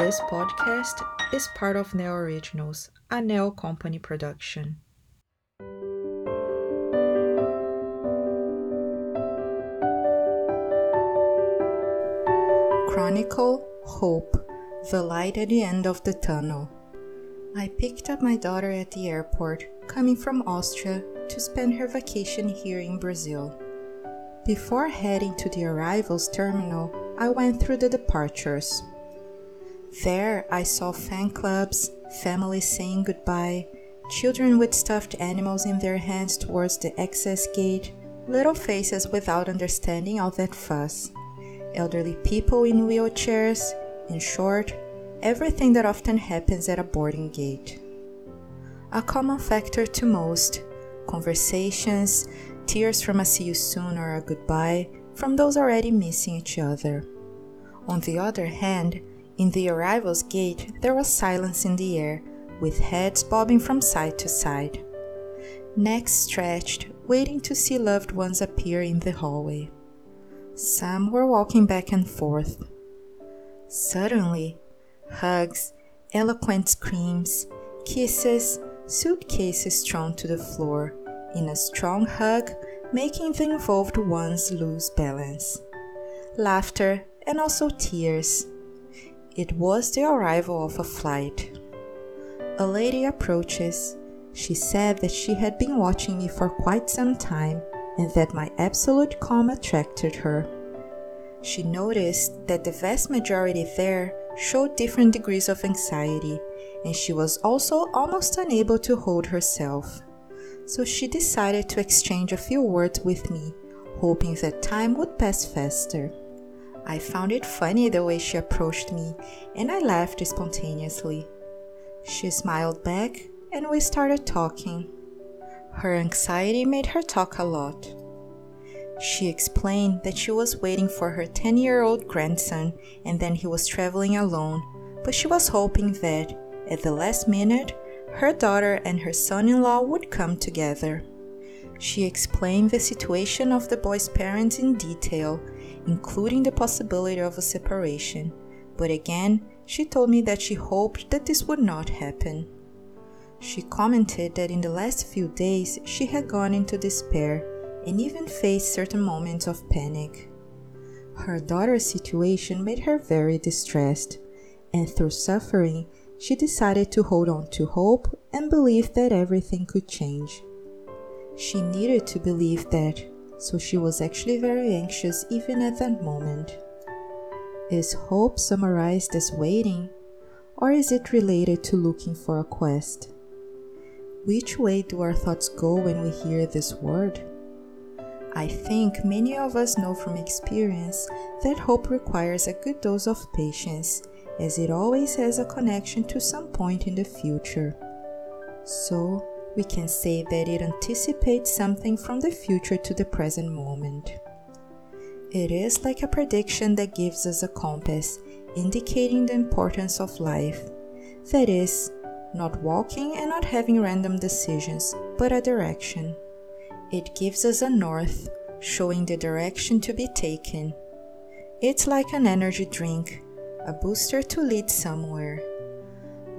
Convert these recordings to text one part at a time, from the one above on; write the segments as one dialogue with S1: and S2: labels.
S1: This podcast is part of Neo Originals, a Neo Company production. Chronicle Hope The Light at the End of the Tunnel. I picked up my daughter at the airport, coming from Austria to spend her vacation here in Brazil. Before heading to the arrivals terminal, I went through the departures. There, I saw fan clubs, families saying goodbye, children with stuffed animals in their hands towards the access gate, little faces without understanding all that fuss, elderly people in wheelchairs, in short, everything that often happens at a boarding gate. A common factor to most conversations, tears from a see you soon or a goodbye from those already missing each other. On the other hand, in the arrivals gate, there was silence in the air, with heads bobbing from side to side. Necks stretched, waiting to see loved ones appear in the hallway. Some were walking back and forth. Suddenly, hugs, eloquent screams, kisses, suitcases thrown to the floor, in a strong hug, making the involved ones lose balance. Laughter and also tears it was the arrival of a flight. A lady approaches. She said that she had been watching me for quite some time and that my absolute calm attracted her. She noticed that the vast majority there showed different degrees of anxiety, and she was also almost unable to hold herself. So she decided to exchange a few words with me, hoping that time would pass faster. I found it funny the way she approached me, and I laughed spontaneously. She smiled back, and we started talking. Her anxiety made her talk a lot. She explained that she was waiting for her 10 year old grandson and then he was traveling alone, but she was hoping that, at the last minute, her daughter and her son in law would come together. She explained the situation of the boy's parents in detail including the possibility of a separation, but again, she told me that she hoped that this would not happen. She commented that in the last few days she had gone into despair and even faced certain moments of panic. Her daughter's situation made her very distressed, and through suffering, she decided to hold on to hope and believe that everything could change. She needed to believe that so she was actually very anxious even at that moment. Is hope summarized as waiting, or is it related to looking for a quest? Which way do our thoughts go when we hear this word? I think many of us know from experience that hope requires a good dose of patience, as it always has a connection to some point in the future. So, we can say that it anticipates something from the future to the present moment. It is like a prediction that gives us a compass, indicating the importance of life. That is, not walking and not having random decisions, but a direction. It gives us a north, showing the direction to be taken. It's like an energy drink, a booster to lead somewhere.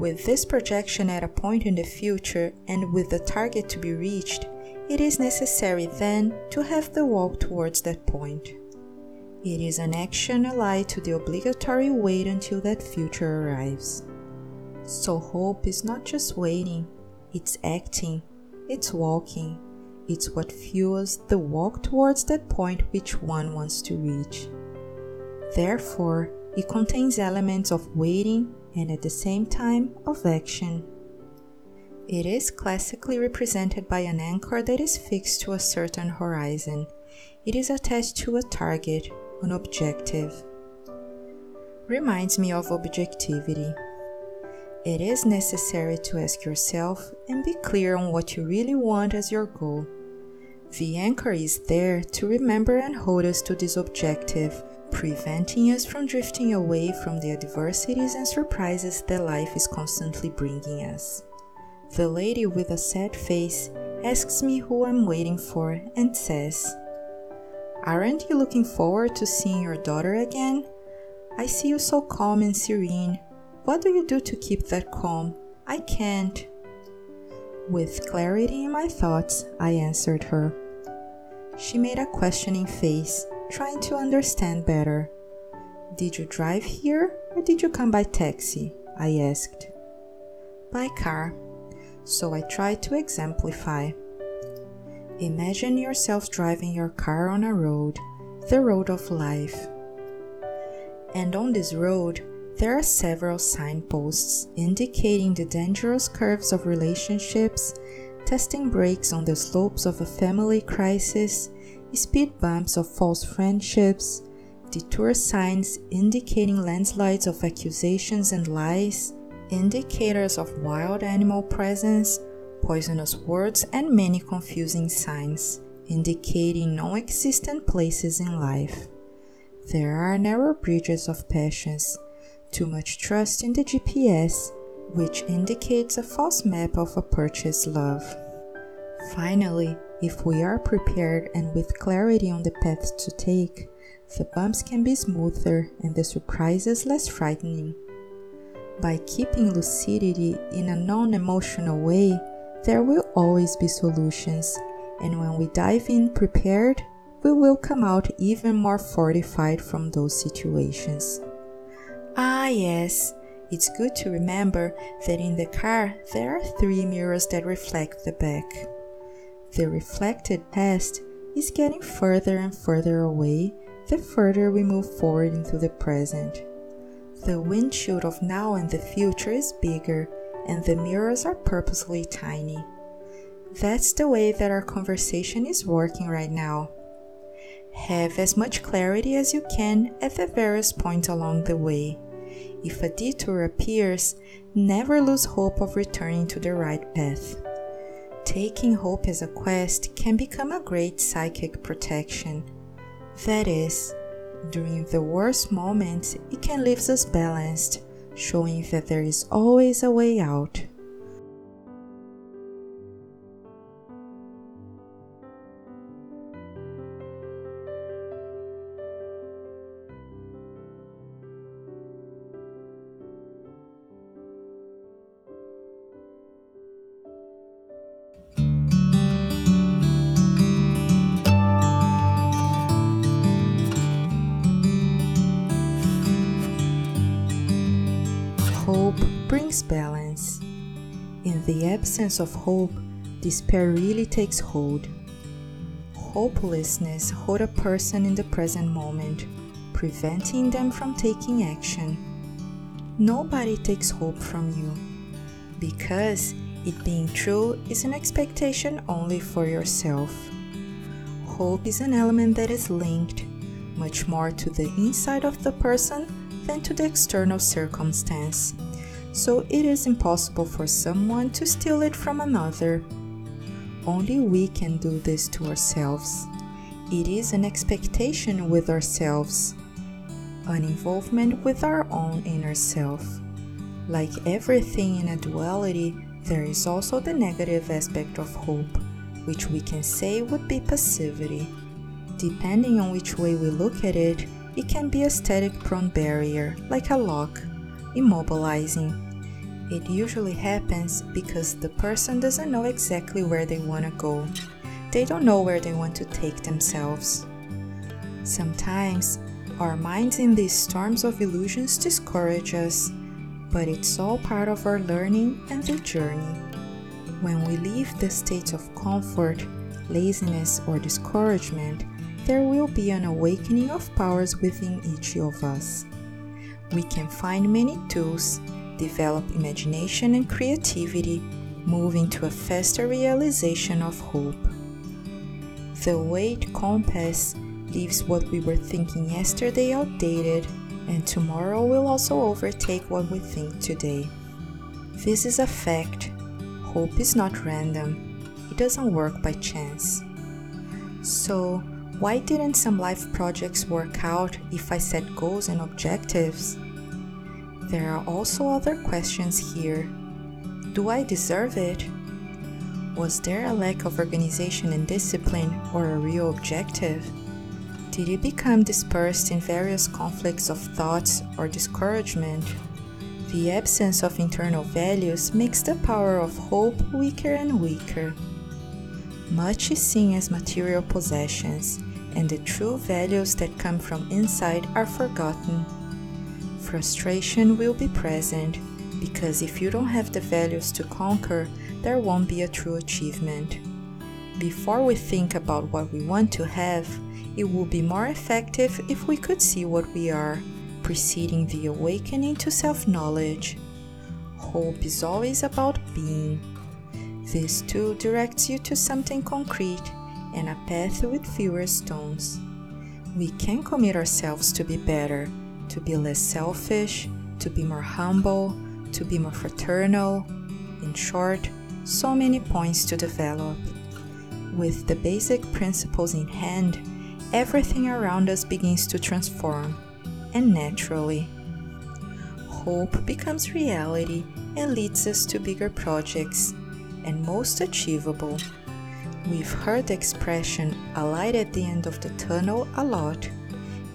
S1: With this projection at a point in the future and with the target to be reached, it is necessary then to have the walk towards that point. It is an action allied to the obligatory wait until that future arrives. So, hope is not just waiting, it's acting, it's walking, it's what fuels the walk towards that point which one wants to reach. Therefore, it contains elements of waiting and at the same time of action. It is classically represented by an anchor that is fixed to a certain horizon. It is attached to a target, an objective. Reminds me of objectivity. It is necessary to ask yourself and be clear on what you really want as your goal. The anchor is there to remember and hold us to this objective preventing us from drifting away from the adversities and surprises that life is constantly bringing us. The lady with a sad face asks me who I'm waiting for and says, Aren't you looking forward to seeing your daughter again? I see you so calm and serene. what do you do to keep that calm? I can't. With clarity in my thoughts, I answered her. She made a questioning face, trying to understand better. Did you drive here or did you come by taxi? I asked. By car. So I tried to exemplify. Imagine yourself driving your car on a road, the road of life. And on this road, there are several signposts indicating the dangerous curves of relationships, testing brakes on the slopes of a family crisis, speed bumps of false friendships, detour signs indicating landslides of accusations and lies, indicators of wild animal presence, poisonous words, and many confusing signs indicating non existent places in life. There are narrow bridges of passions, too much trust in the GPS, which indicates a false map of a purchased love. Finally, if we are prepared and with clarity on the path to take, the bumps can be smoother and the surprises less frightening. By keeping lucidity in a non emotional way, there will always be solutions, and when we dive in prepared, we will come out even more fortified from those situations. Ah, yes, it's good to remember that in the car there are three mirrors that reflect the back. The reflected past is getting further and further away the further we move forward into the present. The windshield of now and the future is bigger, and the mirrors are purposely tiny. That's the way that our conversation is working right now. Have as much clarity as you can at the various points along the way. If a detour appears, never lose hope of returning to the right path. Taking hope as a quest can become a great psychic protection. That is, during the worst moments, it can leave us balanced, showing that there is always a way out. Balance. In the absence of hope, despair really takes hold. Hopelessness holds a person in the present moment, preventing them from taking action. Nobody takes hope from you, because it being true is an expectation only for yourself. Hope is an element that is linked much more to the inside of the person than to the external circumstance, so it is impossible for someone to steal it from another. Only we can do this to ourselves. It is an expectation with ourselves, an involvement with our own inner self. Like everything in a duality, there is also the negative aspect of hope, which we can say would be passivity. Depending on which way we look at it, it can be a static prone barrier, like a lock, immobilizing. It usually happens because the person doesn't know exactly where they want to go. They don't know where they want to take themselves. Sometimes, our minds in these storms of illusions discourage us, but it's all part of our learning and the journey. When we leave the states of comfort, laziness, or discouragement, there will be an awakening of powers within each of us. We can find many tools, develop imagination and creativity, moving to a faster realization of hope. The weight compass leaves what we were thinking yesterday outdated, and tomorrow will also overtake what we think today. This is a fact. Hope is not random, it doesn't work by chance. So, why didn't some life projects work out if I set goals and objectives? There are also other questions here. Do I deserve it? Was there a lack of organization and discipline or a real objective? Did it become dispersed in various conflicts of thoughts or discouragement? The absence of internal values makes the power of hope weaker and weaker. Much is seen as material possessions, and the true values that come from inside are forgotten. Frustration will be present because if you don't have the values to conquer, there won't be a true achievement. Before we think about what we want to have, it would be more effective if we could see what we are, preceding the awakening to self knowledge. Hope is always about being. This too directs you to something concrete and a path with fewer stones. We can commit ourselves to be better, to be less selfish, to be more humble, to be more fraternal. In short, so many points to develop. With the basic principles in hand, everything around us begins to transform, and naturally. Hope becomes reality and leads us to bigger projects, and most achievable. We've heard the expression a light at the end of the tunnel a lot.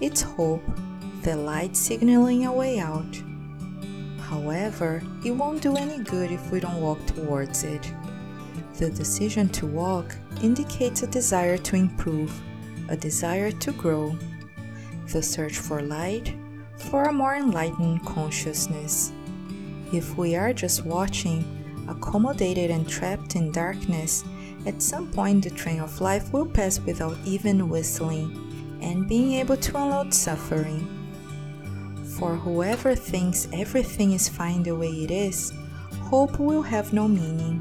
S1: It's hope, the light signaling a way out. However, it won't do any good if we don't walk towards it. The decision to walk indicates a desire to improve, a desire to grow, the search for light, for a more enlightened consciousness. If we are just watching, accommodated and trapped in darkness, at some point the train of life will pass without even whistling and being able to unload suffering. For whoever thinks everything is fine the way it is, hope will have no meaning.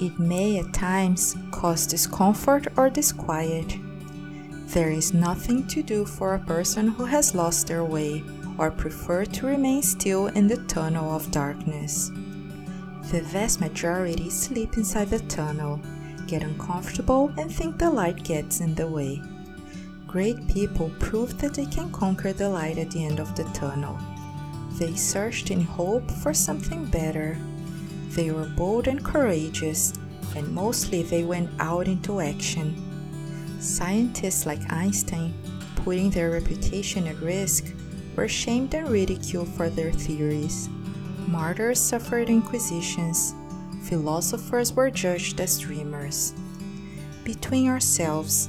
S1: It may at times cause discomfort or disquiet. There is nothing to do for a person who has lost their way or prefer to remain still in the tunnel of darkness. The vast majority sleep inside the tunnel, get uncomfortable, and think the light gets in the way. Great people proved that they can conquer the light at the end of the tunnel. They searched in hope for something better. They were bold and courageous, and mostly they went out into action. Scientists like Einstein, putting their reputation at risk, were shamed and ridiculed for their theories. Martyrs suffered inquisitions. Philosophers were judged as dreamers. Between ourselves,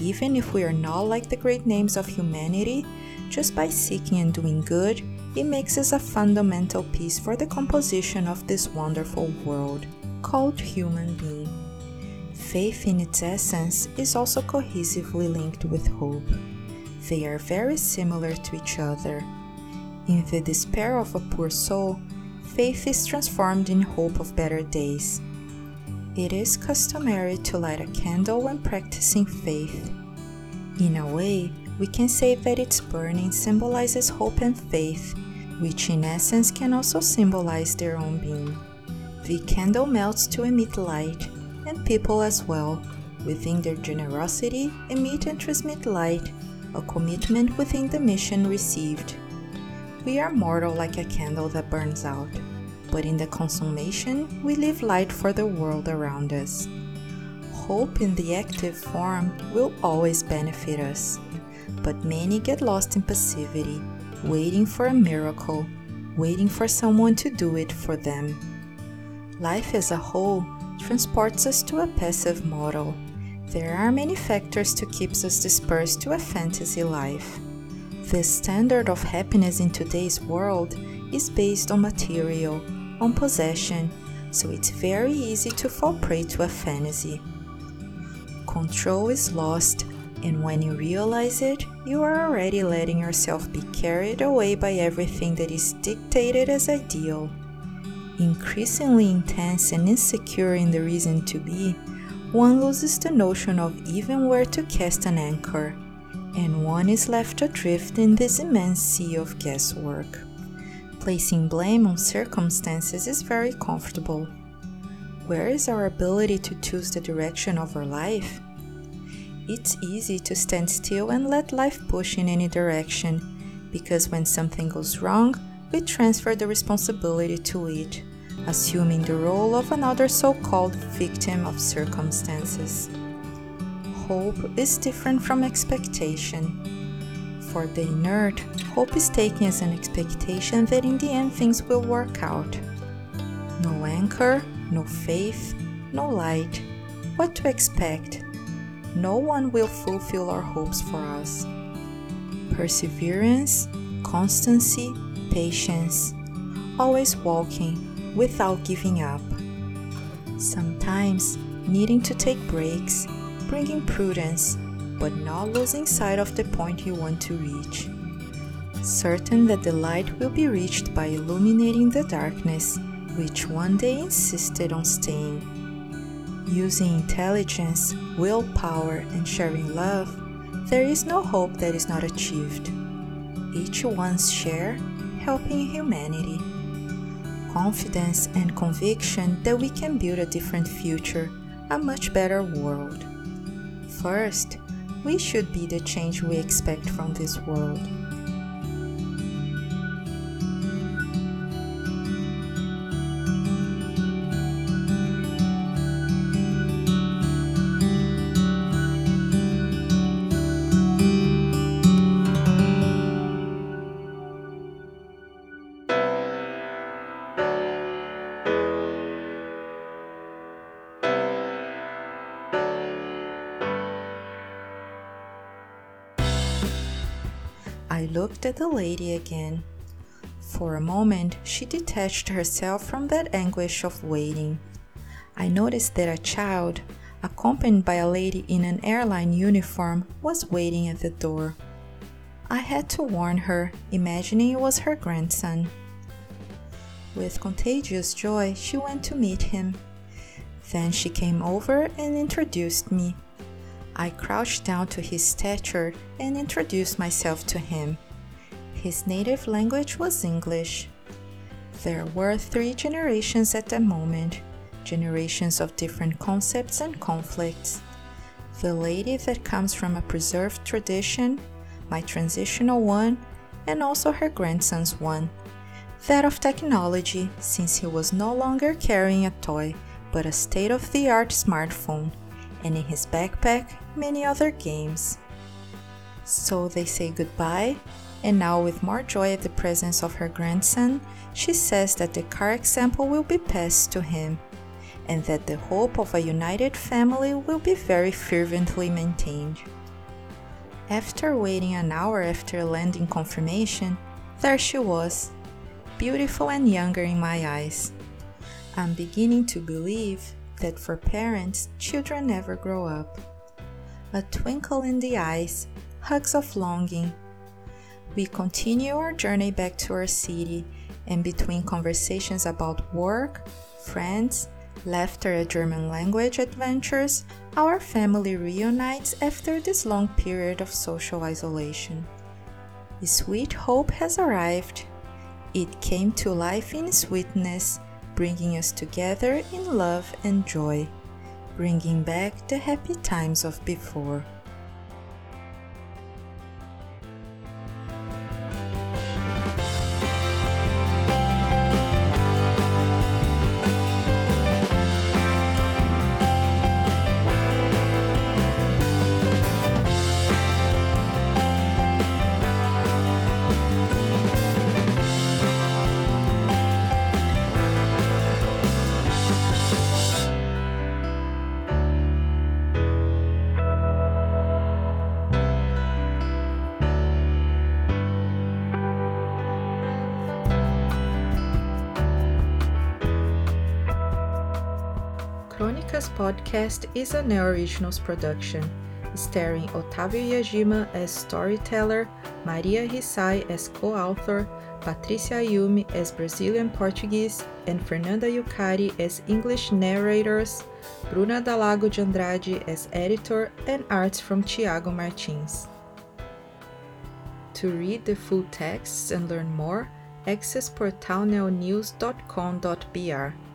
S1: even if we are not like the great names of humanity, just by seeking and doing good, it makes us a fundamental piece for the composition of this wonderful world called human being. Faith in its essence is also cohesively linked with hope. They are very similar to each other. In the despair of a poor soul, faith is transformed in hope of better days. It is customary to light a candle when practicing faith. In a way, we can say that its burning symbolizes hope and faith, which in essence can also symbolize their own being. The candle melts to emit light, and people as well, within their generosity, emit and transmit light, a commitment within the mission received. We are mortal like a candle that burns out but in the consummation, we leave light for the world around us. Hope in the active form will always benefit us, but many get lost in passivity, waiting for a miracle, waiting for someone to do it for them. Life as a whole transports us to a passive model. There are many factors to keep us dispersed to a fantasy life. The standard of happiness in today's world is based on material, on possession, so it's very easy to fall prey to a fantasy. Control is lost, and when you realize it, you are already letting yourself be carried away by everything that is dictated as ideal. Increasingly intense and insecure in the reason to be, one loses the notion of even where to cast an anchor, and one is left adrift in this immense sea of guesswork. Placing blame on circumstances is very comfortable. Where is our ability to choose the direction of our life? It's easy to stand still and let life push in any direction, because when something goes wrong, we transfer the responsibility to it, assuming the role of another so called victim of circumstances. Hope is different from expectation. For the inert, hope is taken as an expectation that in the end things will work out. No anchor, no faith, no light. What to expect? No one will fulfill our hopes for us. Perseverance, constancy, patience, always walking without giving up. Sometimes needing to take breaks, bringing prudence, but not losing sight of the point you want to reach. Certain that the light will be reached by illuminating the darkness, which one day insisted on staying. Using intelligence, willpower, and sharing love, there is no hope that is not achieved. Each one's share helping humanity confidence and conviction that we can build a different future, a much better world. First, we should be the change we expect from this world. Looked at the lady again. For a moment, she detached herself from that anguish of waiting. I noticed that a child, accompanied by a lady in an airline uniform, was waiting at the door. I had to warn her, imagining it was her grandson. With contagious joy, she went to meet him. Then she came over and introduced me. I crouched down to his stature and introduced myself to him. His native language was English. There were three generations at that moment, generations of different concepts and conflicts. The lady that comes from a preserved tradition, my transitional one, and also her grandson's one. That of technology, since he was no longer carrying a toy, but a state of the art smartphone and in his backpack, many other games. So they say goodbye, and now, with more joy at the presence of her grandson, she says that the car example will be passed to him, and that the hope of a united family will be very fervently maintained. After waiting an hour after landing confirmation, there she was, beautiful and younger in my eyes. I'm beginning to believe that for parents, children never grow up. A twinkle in the eyes, hugs of longing. We continue our journey back to our city, and between conversations about work, friends, laughter at German language adventures, our family reunites after this long period of social isolation. The sweet hope has arrived. It came to life in sweetness bringing us together in love and joy, bringing back the happy times of before. Podcast is a Neo Originals production, starring Otávio Yagima as storyteller, Maria Hisae as co-author, Patricia Ayumi as Brazilian Portuguese, and Fernanda Yukari as English narrators, Bruna Dalago de Andrade as editor, and arts from Thiago Martins. To read the full texts and learn more, access portalneonews.com.br.